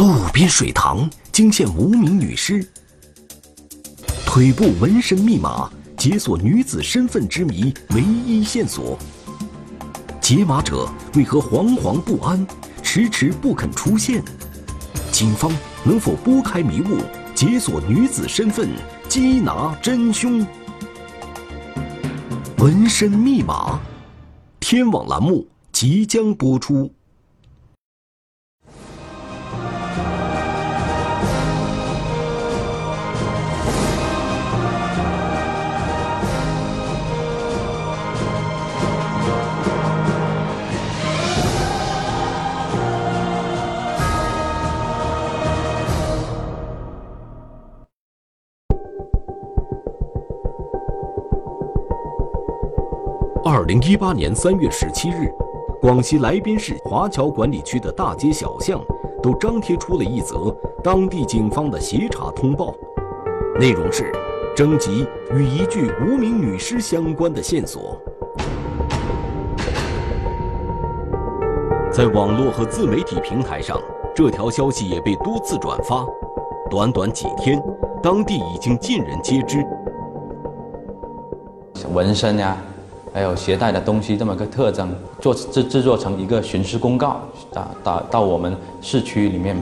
路边水塘惊现无名女尸，腿部纹身密码解锁女子身份之谜唯一线索。解码者为何惶惶不安，迟迟不肯出现？警方能否拨开迷雾，解锁女子身份，缉拿真凶？纹身密码，天网栏目即将播出。一八年三月十七日，广西来宾市华侨管理区的大街小巷都张贴出了一则当地警方的协查通报，内容是征集与一具无名女尸相关的线索。在网络和自媒体平台上，这条消息也被多次转发。短短几天，当地已经尽人皆知。纹身呀。还有携带的东西这么个特征，做制制作成一个巡视公告，打打到我们市区里面，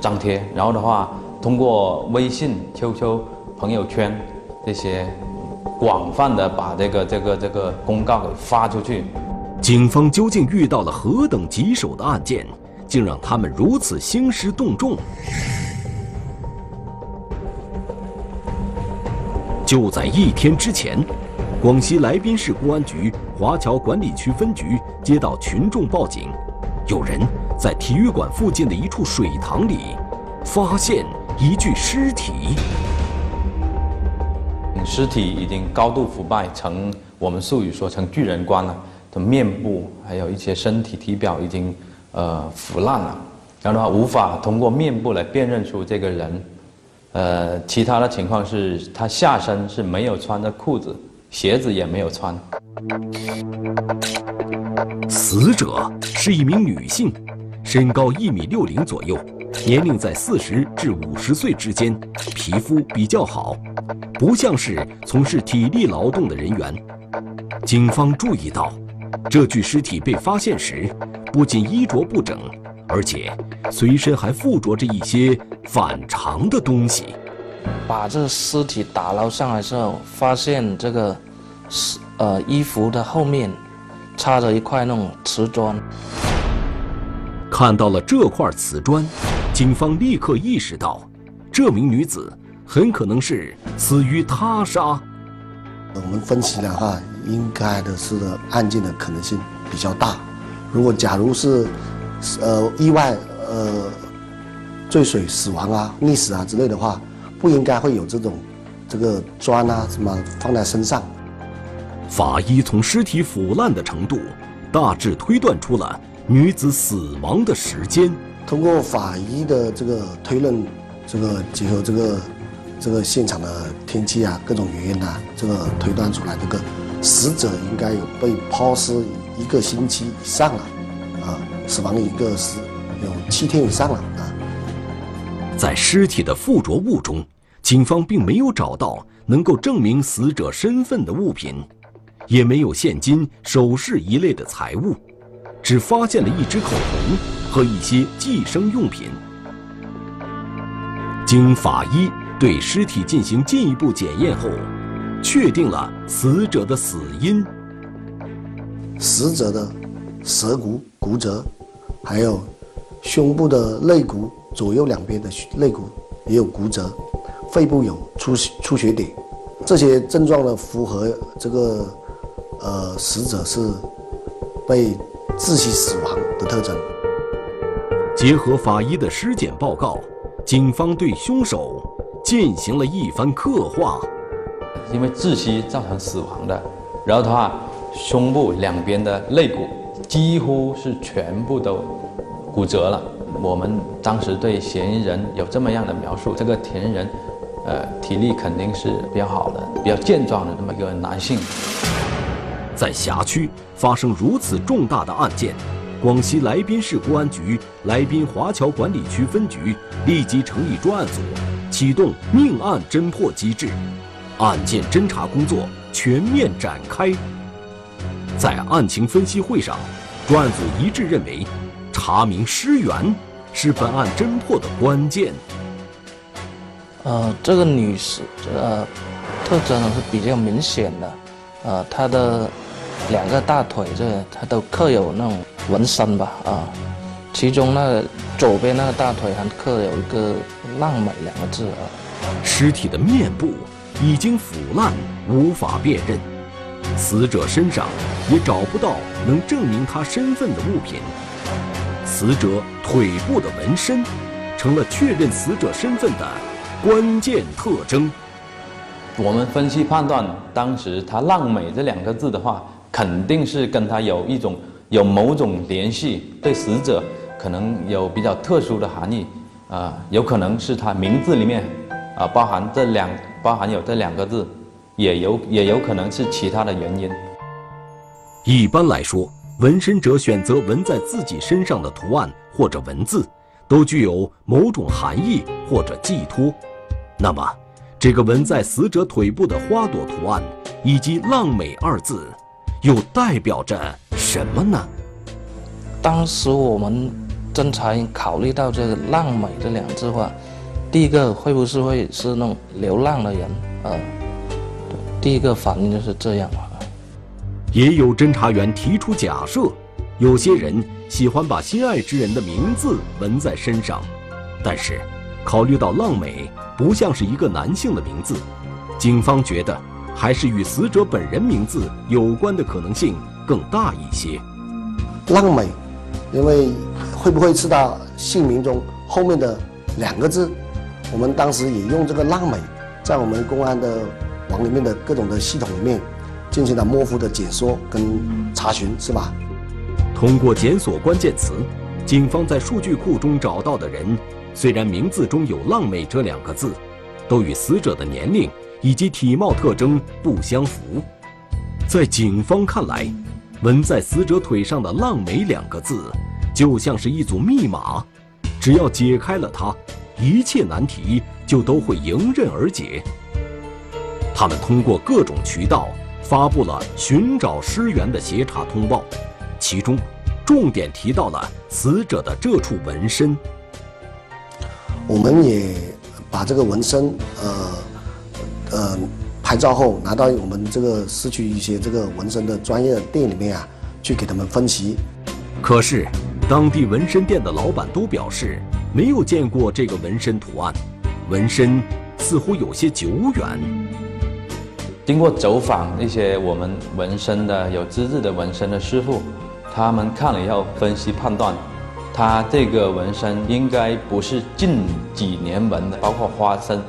张贴，然后的话通过微信、QQ、朋友圈这些，广泛的把这个这个这个公告给发出去。警方究竟遇到了何等棘手的案件，竟让他们如此兴师动众？就在一天之前。广西来宾市公安局华侨管理区分局接到群众报警，有人在体育馆附近的一处水塘里发现一具尸体。尸体已经高度腐败，成我们术语说成巨人观了。的面部还有一些身体体表已经呃腐烂了，然后的话无法通过面部来辨认出这个人。呃，其他的情况是他下身是没有穿的裤子。鞋子也没有穿。死者是一名女性，身高一米六零左右，年龄在四十至五十岁之间，皮肤比较好，不像是从事体力劳动的人员。警方注意到，这具尸体被发现时，不仅衣着不整，而且随身还附着着一些反常的东西。把这个尸体打捞上来之后，发现这个是呃衣服的后面插着一块那种瓷砖。看到了这块瓷砖，警方立刻意识到，这名女子很可能是死于他杀。我们分析的话，应该的是案件的可能性比较大。如果假如是呃意外呃坠水死亡啊、溺死啊之类的话。不应该会有这种，这个砖啊什么放在身上。法医从尸体腐烂的程度，大致推断出了女子死亡的时间。通过法医的这个推论，这个结合这个这个现场的天气啊各种原因呐，这个推断出来，这个死者应该有被抛尸一个星期以上了，啊，死亡一个是有七天以上了啊。在尸体的附着物中，警方并没有找到能够证明死者身份的物品，也没有现金、首饰一类的财物，只发现了一支口红和一些计生用品。经法医对尸体进行进一步检验后，确定了死者的死因。死者的舌骨骨折，还有胸部的肋骨。左右两边的肋骨也有骨折，肺部有出出血点，这些症状呢符合这个呃死者是被窒息死亡的特征。结合法医的尸检报告，警方对凶手进行了一番刻画。因为窒息造成死亡的，然后的话，胸部两边的肋骨几乎是全部都骨折了。我们当时对嫌疑人有这么样的描述：这个嫌疑人，呃，体力肯定是比较好的，比较健壮的这么一个男性。在辖区发生如此重大的案件，广西来宾市公安局来宾华侨管理区分局立即成立专案组，启动命案侦破机制，案件侦查工作全面展开。在案情分析会上，专案组一致认为，查明尸源是本案侦破的关键。呃，这个女尸，呃，特征是比较明显的，呃，她的两个大腿这她都刻有那种纹身吧，啊，其中那左边那个大腿还刻有一个“浪美”两个字啊。尸体的面部已经腐烂，无法辨认，死者身上也找不到能证明他身份的物品。死者腿部的纹身，成了确认死者身份的。关键特征，我们分析判断，当时他“浪美”这两个字的话，肯定是跟他有一种有某种联系，对死者可能有比较特殊的含义，啊，有可能是他名字里面啊包含这两包含有这两个字，也有也有可能是其他的原因。一般来说，纹身者选择纹在自己身上的图案或者文字，都具有某种含义或者寄托。那么，这个纹在死者腿部的花朵图案，以及“浪美”二字，又代表着什么呢？当时我们侦查员考虑到这个“浪美”这两字话，第一个会不会会是那种流浪的人啊？第一个反应就是这样啊。也有侦查员提出假设，有些人喜欢把心爱之人的名字纹在身上，但是考虑到“浪美”。不像是一个男性的名字，警方觉得还是与死者本人名字有关的可能性更大一些。浪美，因为会不会是他姓名中后面的两个字？我们当时也用这个浪美，在我们公安的网里面的各种的系统里面进行了模糊的解说跟查询，是吧？通过检索关键词，警方在数据库中找到的人。虽然名字中有“浪美”这两个字，都与死者的年龄以及体貌特征不相符。在警方看来，纹在死者腿上的“浪美”两个字，就像是一组密码，只要解开了它，一切难题就都会迎刃而解。他们通过各种渠道发布了寻找尸源的协查通报，其中重点提到了死者的这处纹身。我们也把这个纹身，呃，呃，拍照后拿到我们这个市区一些这个纹身的专业店里面啊，去给他们分析。可是，当地纹身店的老板都表示没有见过这个纹身图案，纹身似乎有些久远。经过走访一些我们纹身的有资质的纹身的师傅，他们看了以后分析判断。他这个纹身应该不是近几年纹的，包括花身、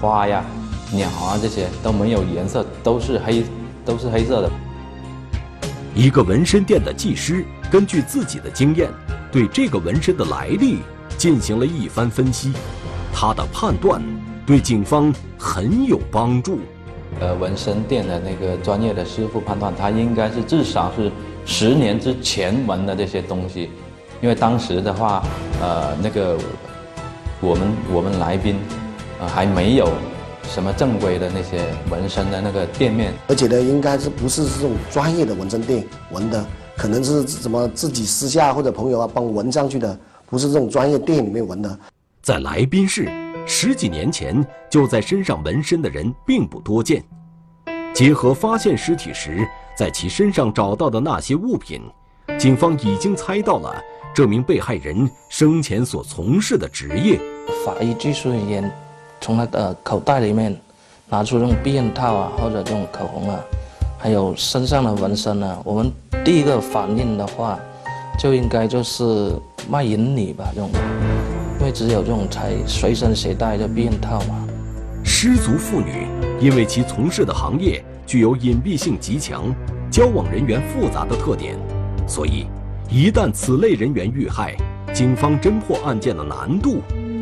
花呀、鸟啊这些都没有颜色，都是黑，都是黑色的。一个纹身店的技师根据自己的经验，对这个纹身的来历进行了一番分析，他的判断对警方很有帮助。呃，纹身店的那个专业的师傅判断，他应该是至少是十年之前纹的这些东西。因为当时的话，呃，那个我们我们来宾，呃，还没有什么正规的那些纹身的那个店面，而且呢，应该是不是这种专业的纹身店纹的，可能是什么自己私下或者朋友啊帮纹上去的，不是这种专业店里面纹的。在来宾市，十几年前就在身上纹身的人并不多见。结合发现尸体时在其身上找到的那些物品，警方已经猜到了。这名被害人生前所从事的职业，法医技术人员从他的口袋里面拿出这种避孕套啊，或者这种口红啊，还有身上的纹身啊，我们第一个反应的话，就应该就是卖淫女吧，这种，因为只有这种才随身携带的避孕套嘛。失足妇女因为其从事的行业具有隐蔽性极强、交往人员复杂的特点，所以。一旦此类人员遇害，警方侦破案件的难度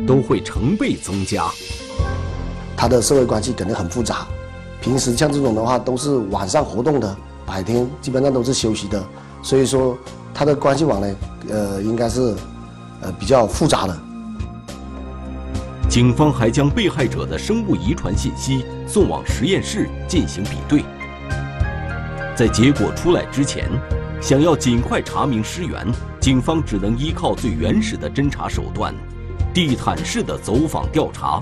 都会成倍增加。他的社会关系肯定很复杂，平时像这种的话都是晚上活动的，白天基本上都是休息的，所以说他的关系网呢，呃，应该是呃比较复杂的。警方还将被害者的生物遗传信息送往实验室进行比对。在结果出来之前，想要尽快查明尸源，警方只能依靠最原始的侦查手段——地毯式的走访调查。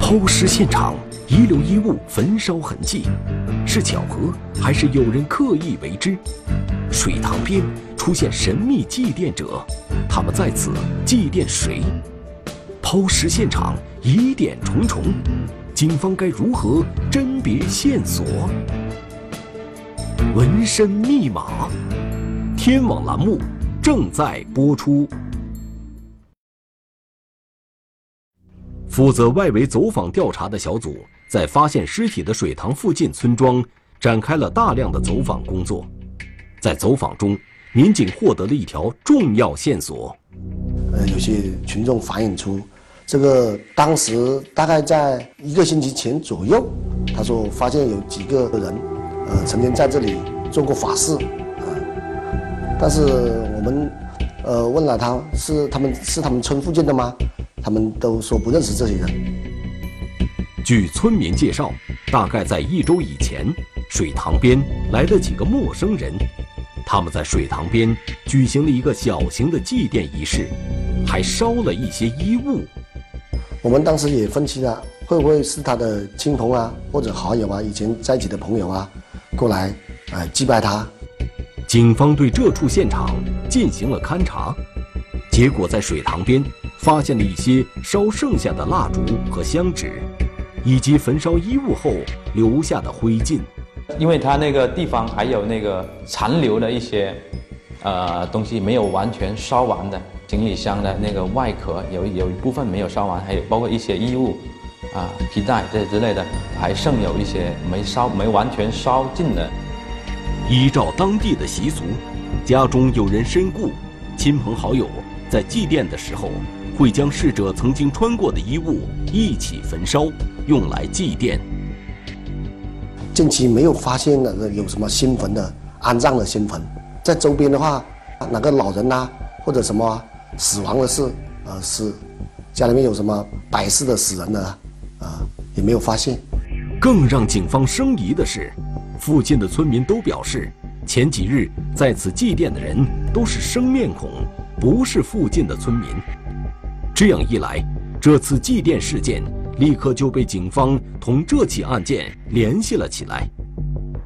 抛尸现场遗留衣物焚烧痕迹，是巧合还是有人刻意为之？水塘边出现神秘祭奠者，他们在此祭奠谁？抛尸现场疑点重重，警方该如何甄别线索？纹身密码，天网栏目正在播出。负责外围走访调查的小组，在发现尸体的水塘附近村庄展开了大量的走访工作。在走访中，民警获得了一条重要线索。呃，有些群众反映出。这个当时大概在一个星期前左右，他说发现有几个人，呃，曾经在这里做过法事，啊，但是我们，呃，问了他是他们是他们村附近的吗？他们都说不认识这些人。据村民介绍，大概在一周以前，水塘边来了几个陌生人，他们在水塘边举行了一个小型的祭奠仪式，还烧了一些衣物。我们当时也分析了，会不会是他的亲朋啊，或者好友啊，以前在一起的朋友啊，过来，呃，祭拜他。警方对这处现场进行了勘查，结果在水塘边发现了一些烧剩下的蜡烛和香纸，以及焚烧衣物后留下的灰烬。因为它那个地方还有那个残留的一些，呃，东西没有完全烧完的。行李箱的那个外壳有有一部分没有烧完，还有包括一些衣物，啊，皮带这之类的，还剩有一些没烧、没完全烧尽的。依照当地的习俗，家中有人身故，亲朋好友在祭奠的时候，会将逝者曾经穿过的衣物一起焚烧，用来祭奠。近期没有发现那个有什么新坟的安葬的新坟，在周边的话，哪个老人呐，或者什么？死亡的事，呃，是家里面有什么百世的死人的，啊，也没有发现。更让警方生疑的是，附近的村民都表示，前几日在此祭奠的人都是生面孔，不是附近的村民。这样一来，这次祭奠事件立刻就被警方同这起案件联系了起来。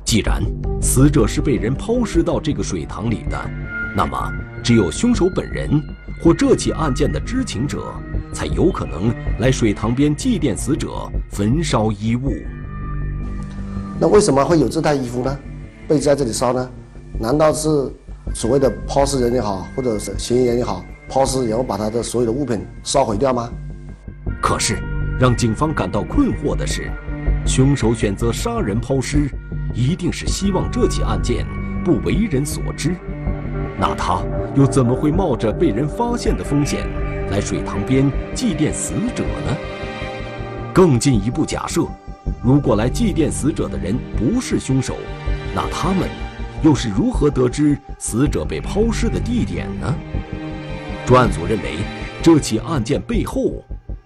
既然死者是被人抛尸到这个水塘里的，那么只有凶手本人。或这起案件的知情者，才有可能来水塘边祭奠死者、焚烧衣物。那为什么会有这套衣服呢？被在这里烧呢？难道是所谓的抛尸人也好，或者是嫌疑人也好，抛尸然后把他的所有的物品烧毁掉吗？可是，让警方感到困惑的是，凶手选择杀人抛尸，一定是希望这起案件不为人所知。那他又怎么会冒着被人发现的风险来水塘边祭奠死者呢？更进一步假设，如果来祭奠死者的人不是凶手，那他们又是如何得知死者被抛尸的地点呢？专案组认为，这起案件背后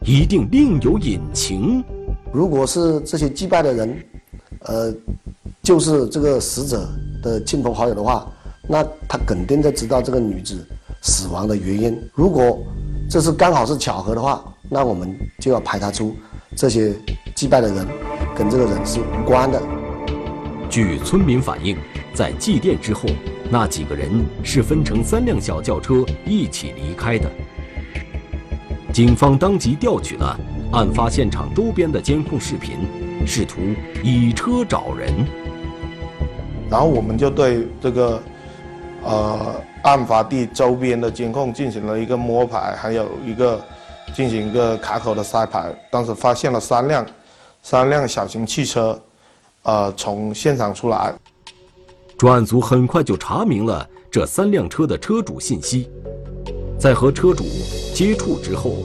一定另有隐情。如果是这些祭拜的人，呃，就是这个死者的亲朋好友的话。那他肯定在知道这个女子死亡的原因。如果这是刚好是巧合的话，那我们就要排查出这些祭拜的人跟这个人是无关的。据村民反映，在祭奠之后，那几个人是分成三辆小轿车一起离开的。警方当即调取了案发现场周边的监控视频，试图以车找人。然后我们就对这个。呃，案发地周边的监控进行了一个摸排，还有一个进行一个卡口的筛排。当时发现了三辆，三辆小型汽车，呃，从现场出来。专案组很快就查明了这三辆车的车主信息，在和车主接触之后，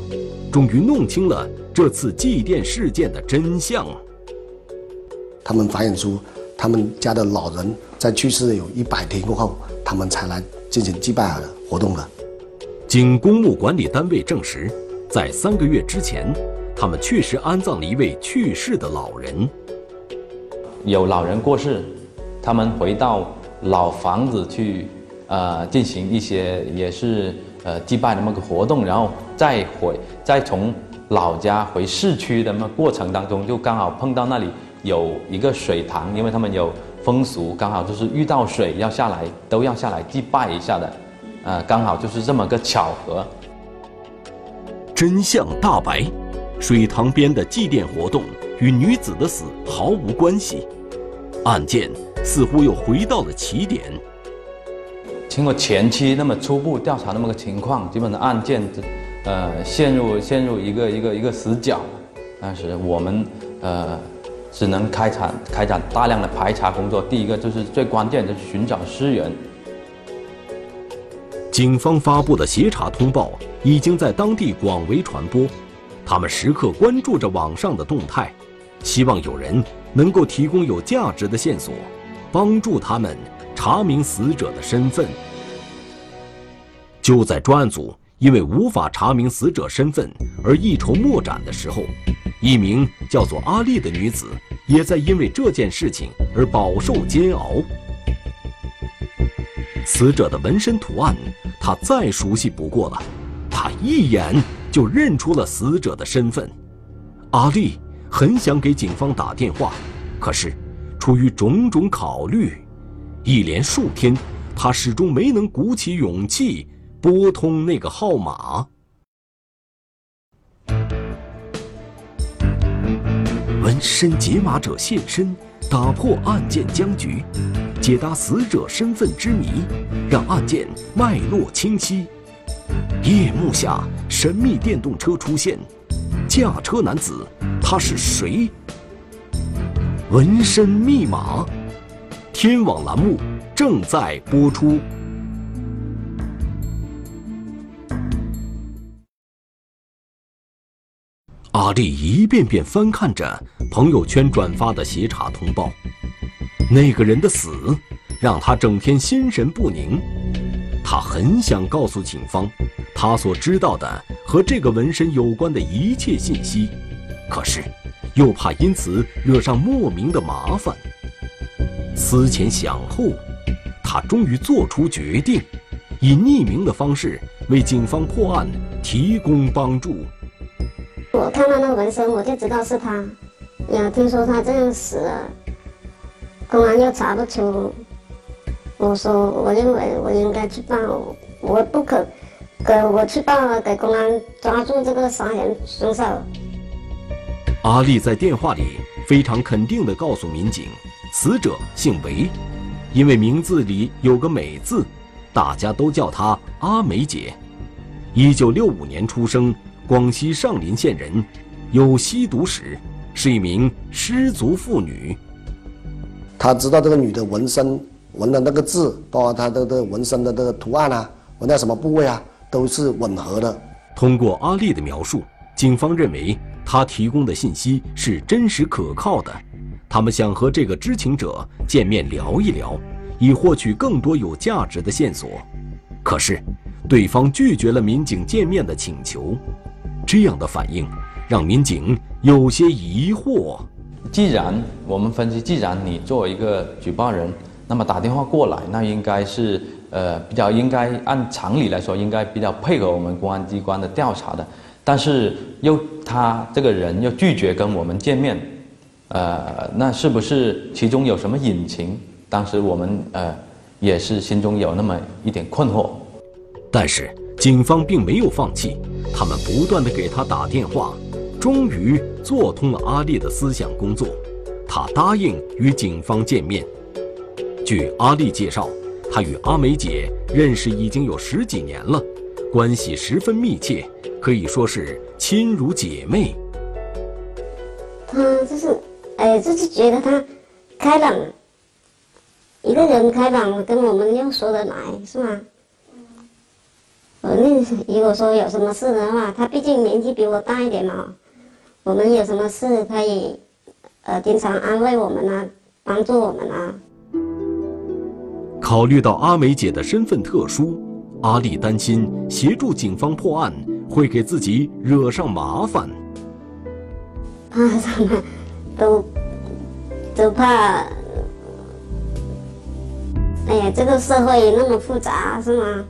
终于弄清了这次祭奠事件的真相。他们反映出他们家的老人在去世有一百天过后，他们才来进行祭拜的活动的。经公墓管理单位证实，在三个月之前，他们确实安葬了一位去世的老人。有老人过世，他们回到老房子去，呃，进行一些也是呃祭拜的那么个活动，然后再回再从老家回市区的那过程当中，就刚好碰到那里有一个水塘，因为他们有风俗，刚好就是遇到水要下来，都要下来祭拜一下的。呃，刚好就是这么个巧合。真相大白，水塘边的祭奠活动与女子的死毫无关系，案件似乎又回到了起点。经过前期那么初步调查那么个情况，基本的案件，呃，陷入陷入一个一个一个死角。但是我们呃，只能开展开展大量的排查工作。第一个就是最关键的寻找尸源。警方发布的协查通报已经在当地广为传播，他们时刻关注着网上的动态，希望有人能够提供有价值的线索，帮助他们查明死者的身份。就在专案组因为无法查明死者身份而一筹莫展的时候，一名叫做阿丽的女子也在因为这件事情而饱受煎熬。死者的纹身图案，他再熟悉不过了，他一眼就认出了死者的身份。阿丽很想给警方打电话，可是出于种种考虑，一连数天，他始终没能鼓起勇气拨通那个号码。纹身解码者现身，打破案件僵局。解答死者身份之谜，让案件脉络清晰。夜幕下，神秘电动车出现，驾车男子他是谁？纹身密码，天网栏目正在播出。阿丽一遍遍翻看着朋友圈转发的协查通报。那个人的死让他整天心神不宁，他很想告诉警方他所知道的和这个纹身有关的一切信息，可是又怕因此惹上莫名的麻烦。思前想后，他终于做出决定，以匿名的方式为警方破案提供帮助。我看到那个纹身，我就知道是他。呀，听说他这样死了。公安又查不出，我说我认为我应该去报，我不可，给我去报，给公安抓住这个杀人凶手。阿丽在电话里非常肯定地告诉民警，死者姓韦，因为名字里有个美字，大家都叫她阿梅姐。一九六五年出生，广西上林县人，有吸毒史，是一名失足妇女。他知道这个女的纹身纹的那个字，包括她的这个纹身的这个图案啊，纹在什么部位啊，都是吻合的。通过阿丽的描述，警方认为她提供的信息是真实可靠的。他们想和这个知情者见面聊一聊，以获取更多有价值的线索。可是，对方拒绝了民警见面的请求。这样的反应让民警有些疑惑。既然我们分析，既然你作为一个举报人，那么打电话过来，那应该是呃比较应该按常理来说，应该比较配合我们公安机关的调查的。但是又他这个人又拒绝跟我们见面，呃，那是不是其中有什么隐情？当时我们呃也是心中有那么一点困惑。但是警方并没有放弃，他们不断的给他打电话。终于做通了阿丽的思想工作，他答应与警方见面。据阿丽介绍，他与阿梅姐认识已经有十几年了，关系十分密切，可以说是亲如姐妹。嗯就是，哎，就是觉得他开朗，一个人开朗，跟我们又说得来，是吗？我那如果说有什么事的话，他毕竟年纪比我大一点嘛。我们有什么事，他也呃，经常安慰我们啊，帮助我们啊。考虑到阿梅姐的身份特殊，阿丽担心协助警方破案会给自己惹上麻烦。怕什么？都都怕。哎呀，这个社会那么复杂，是吗？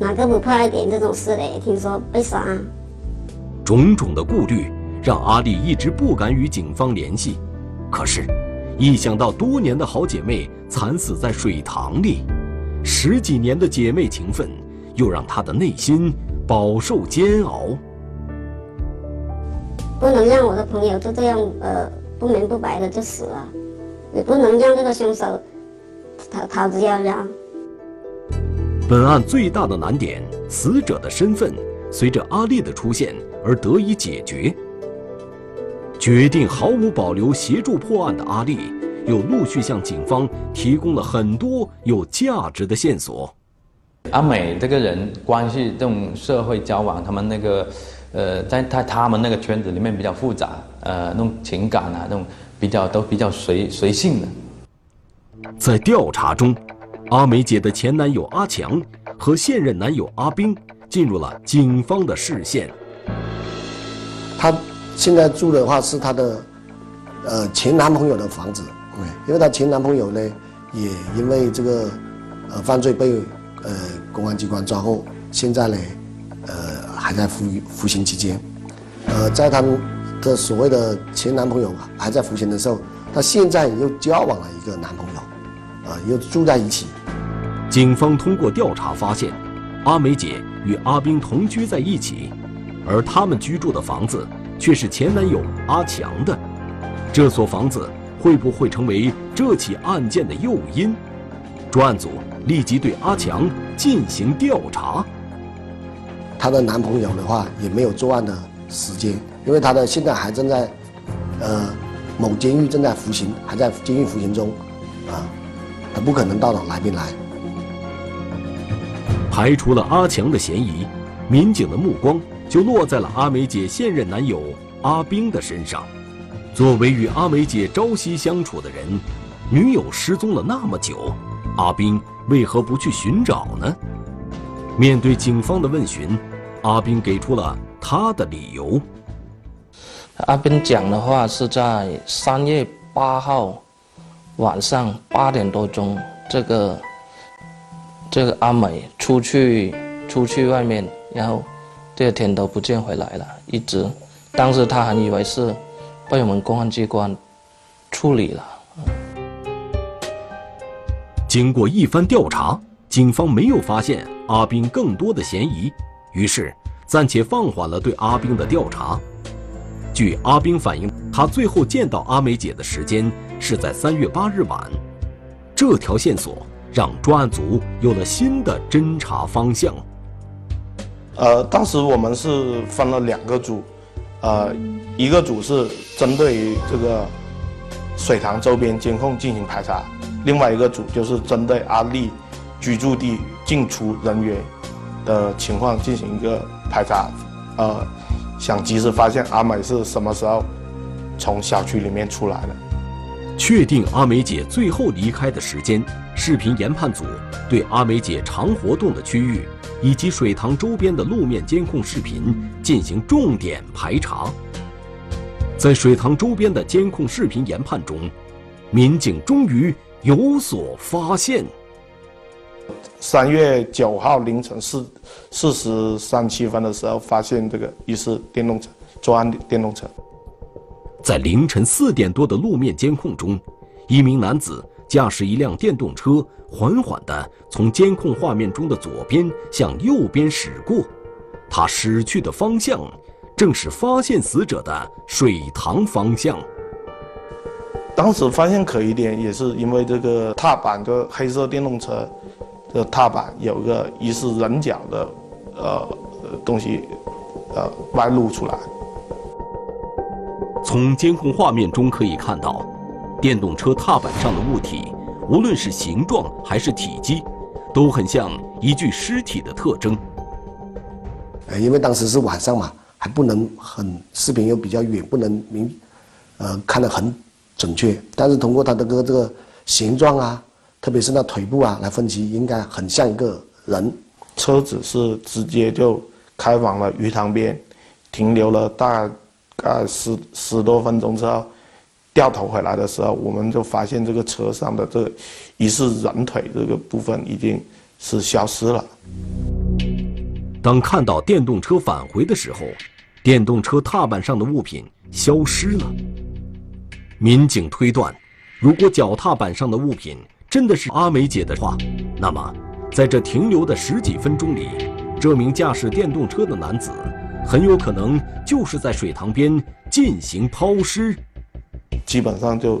哪个不怕一点这种事嘞？听说被杀。种种的顾虑让阿丽一直不敢与警方联系，可是，一想到多年的好姐妹惨死在水塘里，十几年的姐妹情分又让她的内心饱受煎熬。不能让我的朋友就这样呃不明不白的就死了，也不能让这个凶手。逃逃之夭夭。本案最大的难点，死者的身份，随着阿丽的出现而得以解决。决定毫无保留协助破案的阿丽，又陆续向警方提供了很多有价值的线索。阿美这个人关系，这种社会交往，他们那个，呃，在他他们那个圈子里面比较复杂，呃，那种情感啊，那种比较都比较随随性的。在调查中，阿梅姐的前男友阿强和现任男友阿兵进入了警方的视线。她现在住的话是她的呃前男朋友的房子，对，因为她前男朋友呢也因为这个呃犯罪被呃公安机关抓获，现在呢呃还在服服刑期间。呃，在他们的所谓的前男朋友还在服刑的时候，她现在又交往了一个男朋友。啊，又住在一起。警方通过调查发现，阿梅姐与阿兵同居在一起，而他们居住的房子却是前男友阿强的。这所房子会不会成为这起案件的诱因？专案组立即对阿强进行调查。她的男朋友的话也没有作案的时间，因为她的现在还正在，呃，某监狱正在服刑，还在监狱服刑中，啊。他不可能到哪边来。排除了阿强的嫌疑，民警的目光就落在了阿梅姐现任男友阿兵的身上。作为与阿梅姐朝夕相处的人，女友失踪了那么久，阿兵为何不去寻找呢？面对警方的问询，阿斌给出了他的理由。阿斌讲的话是在三月八号。晚上八点多钟，这个这个阿美出去出去外面，然后第二天都不见回来了，一直当时他还以为是被我们公安机关处理了。经过一番调查，警方没有发现阿斌更多的嫌疑，于是暂且放缓了对阿兵的调查。据阿兵反映，他最后见到阿梅姐的时间是在三月八日晚。这条线索让专案组有了新的侦查方向。呃，当时我们是分了两个组，呃，一个组是针对于这个水塘周边监控进行排查，另外一个组就是针对阿丽居住地进出人员的情况进行一个排查，呃。想及时发现阿美是什么时候从小区里面出来的，确定阿梅姐最后离开的时间。视频研判组对阿梅姐常活动的区域以及水塘周边的路面监控视频进行重点排查。在水塘周边的监控视频研判中，民警终于有所发现。三月九号凌晨四四时三七分的时候，发现这个疑似电动车作案的电动车。在凌晨四点多的路面监控中，一名男子驾驶一辆电动车，缓缓地从监控画面中的左边向右边驶过。他驶去的方向，正是发现死者的水塘方向。当时发现可疑点，也是因为这个踏板的黑色电动车。这踏板有个疑似人脚的，呃，东西，呃，外露出来。从监控画面中可以看到，电动车踏板上的物体，无论是形状还是体积，都很像一具尸体的特征。呃，因为当时是晚上嘛，还不能很视频又比较远，不能明呃，看得很准确。但是通过它的个这个形状啊，特别是那腿部啊来分析，应该很像一个人。车子是直接就开往了鱼塘边，停留了大概十十多分钟之后，掉头回来的时候，我们就发现这个车上的这疑似人腿这个部分已经是消失了。当看到电动车返回的时候，电动车踏板上的物品消失了。民警推断，如果脚踏板上的物品真的是阿梅姐的话，那么。在这停留的十几分钟里，这名驾驶电动车的男子很有可能就是在水塘边进行抛尸。基本上就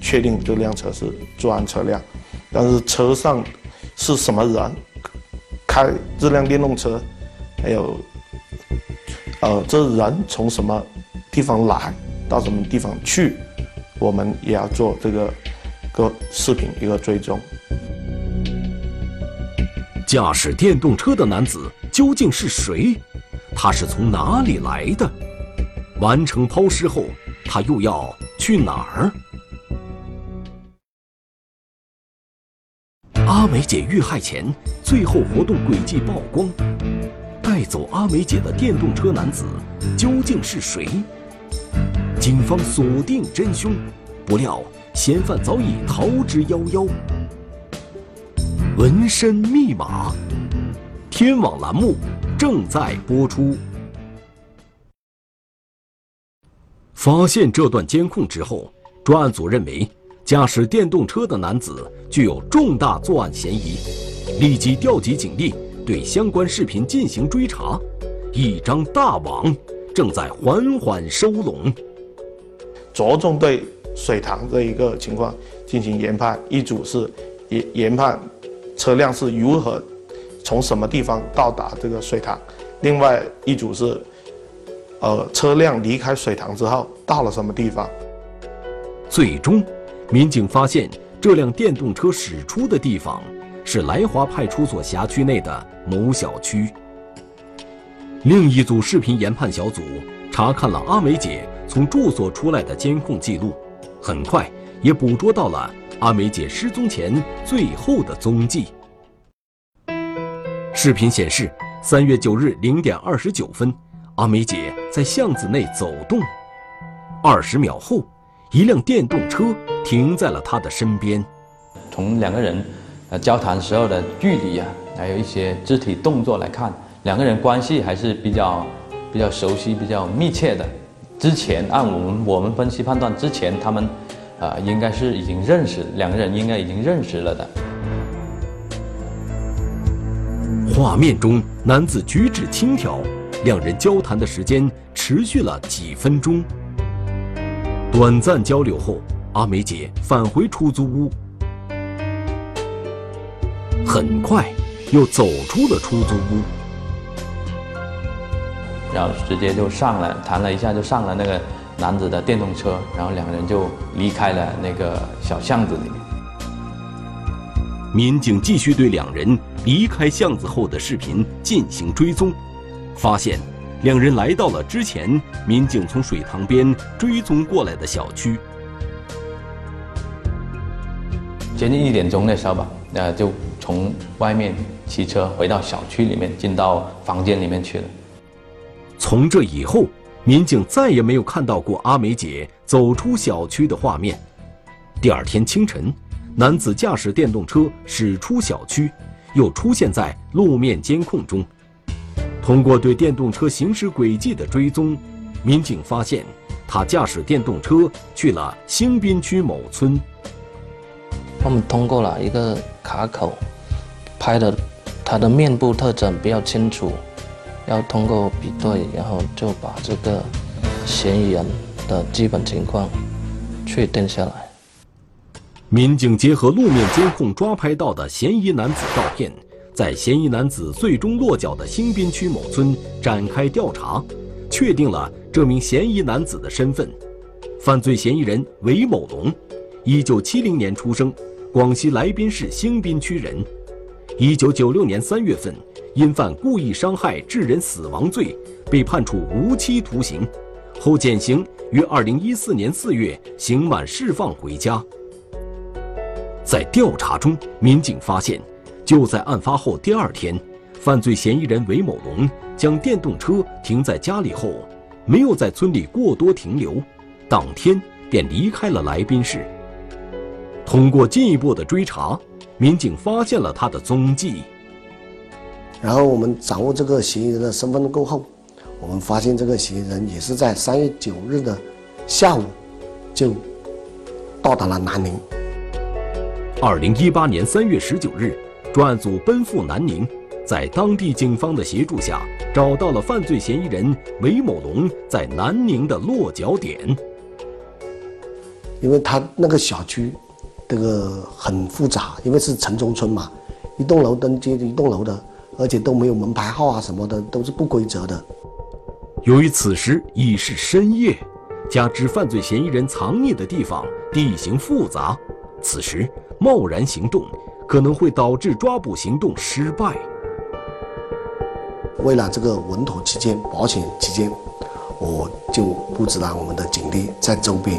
确定这辆车是作案车辆，但是车上是什么人开这辆电动车，还有呃这人从什么地方来到什么地方去，我们也要做这个个视频一个追踪。驾驶电动车的男子究竟是谁？他是从哪里来的？完成抛尸后，他又要去哪儿？阿梅姐遇害前最后活动轨迹曝光，带走阿梅姐的电动车男子究竟是谁？警方锁定真凶，不料嫌犯早已逃之夭夭。纹身密码，天网栏目正在播出。发现这段监控之后，专案组认为驾驶电动车的男子具有重大作案嫌疑，立即调集警力对相关视频进行追查。一张大网正在缓缓收拢，着重对水塘这一个情况进行研判。一组是研研判。车辆是如何从什么地方到达这个水塘？另外一组是，呃，车辆离开水塘之后到了什么地方？最终，民警发现这辆电动车驶出的地方是来华派出所辖区内的某小区。另一组视频研判小组查看了阿梅姐从住所出来的监控记录，很快也捕捉到了。阿梅姐失踪前最后的踪迹。视频显示，三月九日零点二十九分，阿梅姐在巷子内走动。二十秒后，一辆电动车停在了她的身边。从两个人呃交谈时候的距离啊，还有一些肢体动作来看，两个人关系还是比较比较熟悉、比较密切的。之前按我们我们分析判断，之前他们。啊，应该是已经认识，两个人应该已经认识了的。画面中，男子举止轻佻，两人交谈的时间持续了几分钟。短暂交流后，阿梅姐返回出租屋，很快又走出了出租屋，然后直接就上了，谈了一下就上了那个。男子的电动车，然后两个人就离开了那个小巷子里面。民警继续对两人离开巷子后的视频进行追踪，发现两人来到了之前民警从水塘边追踪过来的小区。接近一点钟的时候吧，呃，就从外面骑车回到小区里面，进到房间里面去了。从这以后。民警再也没有看到过阿梅姐走出小区的画面。第二天清晨，男子驾驶电动车驶出小区，又出现在路面监控中。通过对电动车行驶轨迹的追踪，民警发现他驾驶电动车去了兴滨区某村。我们通过了一个卡口，拍的他的面部特征比较清楚。要通过比对，然后就把这个嫌疑人的基本情况确定下来。民警结合路面监控抓拍到的嫌疑男子照片，在嫌疑男子最终落脚的兴宾区某村展开调查，确定了这名嫌疑男子的身份。犯罪嫌疑人韦某龙，一九七零年出生，广西来宾市兴宾区人。一九九六年三月份。因犯故意伤害致人死亡罪，被判处无期徒刑，后减刑于二零一四年四月刑满释放回家。在调查中，民警发现，就在案发后第二天，犯罪嫌疑人韦某龙将电动车停在家里后，没有在村里过多停留，当天便离开了来宾市。通过进一步的追查，民警发现了他的踪迹。然后我们掌握这个嫌疑人的身份过后，我们发现这个嫌疑人也是在三月九日的下午就到达了南宁。二零一八年三月十九日，专案组奔赴南宁，在当地警方的协助下，找到了犯罪嫌疑人韦某龙在南宁的落脚点。因为他那个小区，这个很复杂，因为是城中村嘛，一栋楼登接着一栋楼的，而且都没有门牌号啊什么的，都是不规则的。由于此时已是深夜，加之犯罪嫌疑人藏匿的地方地形复杂，此时。贸然行动，可能会导致抓捕行动失败。为了这个稳妥起见、保险起见，我就布置了我们的警力在周边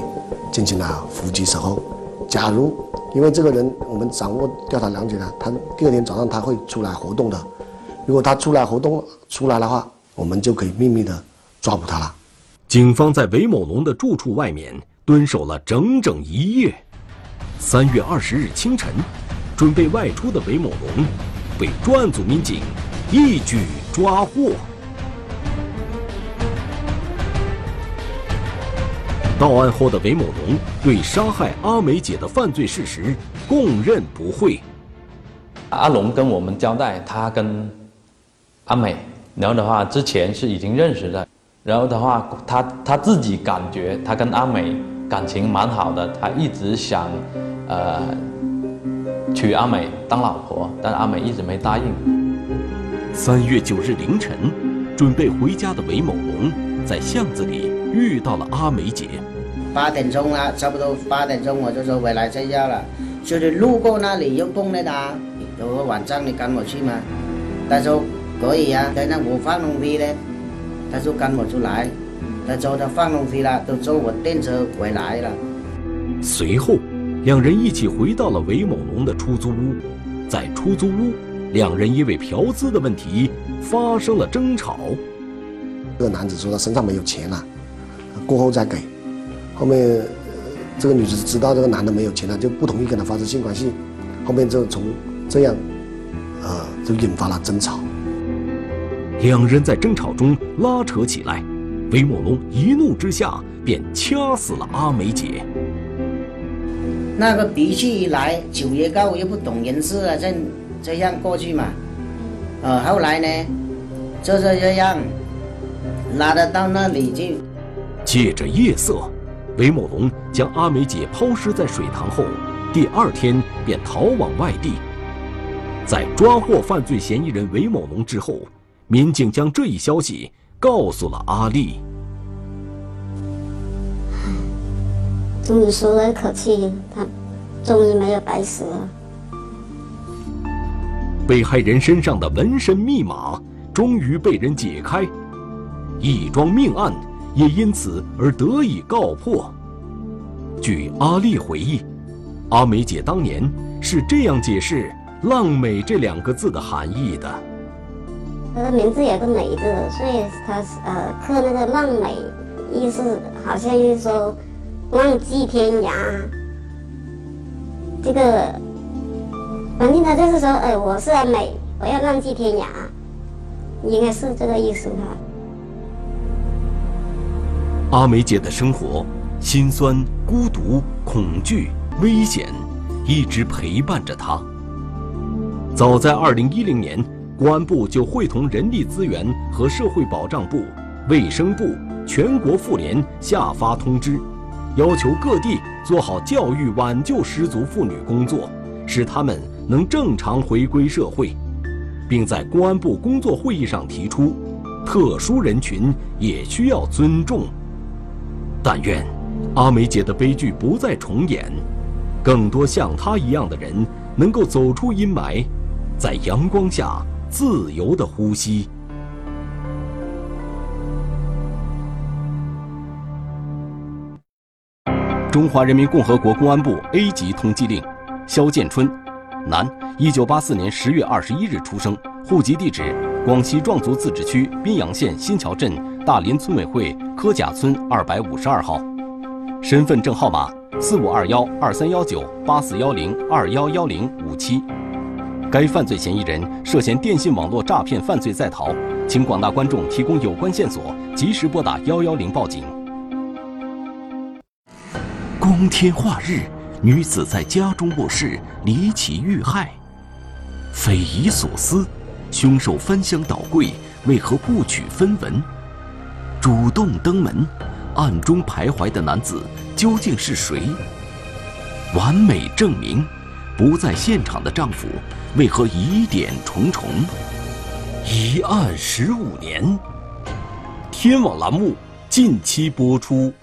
进行了伏击守候。假如因为这个人，我们掌握调查了解了，他第二天早上他会出来活动的。如果他出来活动出来的话，我们就可以秘密的抓捕他了。警方在韦某龙的住处外面蹲守了整整一夜。三月二十日清晨，准备外出的韦某龙被专案组民警一举抓获。到案后的韦某龙对杀害阿梅姐的犯罪事实供认不讳。阿龙跟我们交代，他跟阿美，然后的话之前是已经认识的，然后的话他他自己感觉他跟阿美感情蛮好的，他一直想。呃，娶阿美当老婆，但阿美一直没答应。三月九日凌晨，准备回家的韦某龙在巷子里遇到了阿美姐。八点钟了，差不多八点钟我就说回来睡觉了。就是路过那里又碰到他，有个晚上你跟我去吗？他说可以啊，在那我放东西呢，他就跟我出来。他说他放东西了，就坐我电车回来了。随后。两人一起回到了韦某龙的出租屋，在出租屋，两人因为嫖资的问题发生了争吵。这个男子说他身上没有钱了，过后再给。后面这个女子知道这个男的没有钱了，就不同意跟他发生性关系。后面就从这样，呃，就引发了争吵。两人在争吵中拉扯起来，韦某龙一怒之下便掐死了阿梅姐。那个脾气一来，酒也高，又不懂人事啊，这这样过去嘛。呃，后来呢，就是这样，拉得到那里去。借着夜色，韦某龙将阿梅姐抛尸在水塘后，第二天便逃往外地。在抓获犯罪嫌疑人韦某龙之后，民警将这一消息告诉了阿丽。终于舒了一口气，他终于没有白死了。被害人身上的纹身密码终于被人解开，一桩命案也因此而得以告破。据阿丽回忆，阿美姐当年是这样解释“浪美”这两个字的含义的：她的名字有个“美”字，所以他是呃刻那个“浪美”，意思好像就是说。浪迹天涯，这个反正他就是说，呃，我是美，我要浪迹天涯，应该是这个意思吧。阿梅姐的生活，心酸、孤独、恐惧、危险，一直陪伴着她。早在二零一零年，公安部就会同人力资源和社会保障部、卫生部、全国妇联下发通知。要求各地做好教育挽救失足妇女工作，使她们能正常回归社会，并在公安部工作会议上提出，特殊人群也需要尊重。但愿阿梅姐的悲剧不再重演，更多像她一样的人能够走出阴霾，在阳光下自由的呼吸。中华人民共和国公安部 A 级通缉令：肖建春，男，一九八四年十月二十一日出生，户籍地址广西壮族自治区宾阳县新桥镇大林村委会柯甲村二百五十二号，身份证号码四五二幺二三幺九八四幺零二幺幺零五七。该犯罪嫌疑人涉嫌电信网络诈骗犯罪在逃，请广大观众提供有关线索，及时拨打幺幺零报警。光天化日，女子在家中卧室离奇遇害，匪夷所思，凶手翻箱倒柜，为何不取分文？主动登门，暗中徘徊的男子究竟是谁？完美证明，不在现场的丈夫为何疑点重重？一案十五年，天网栏目近期播出。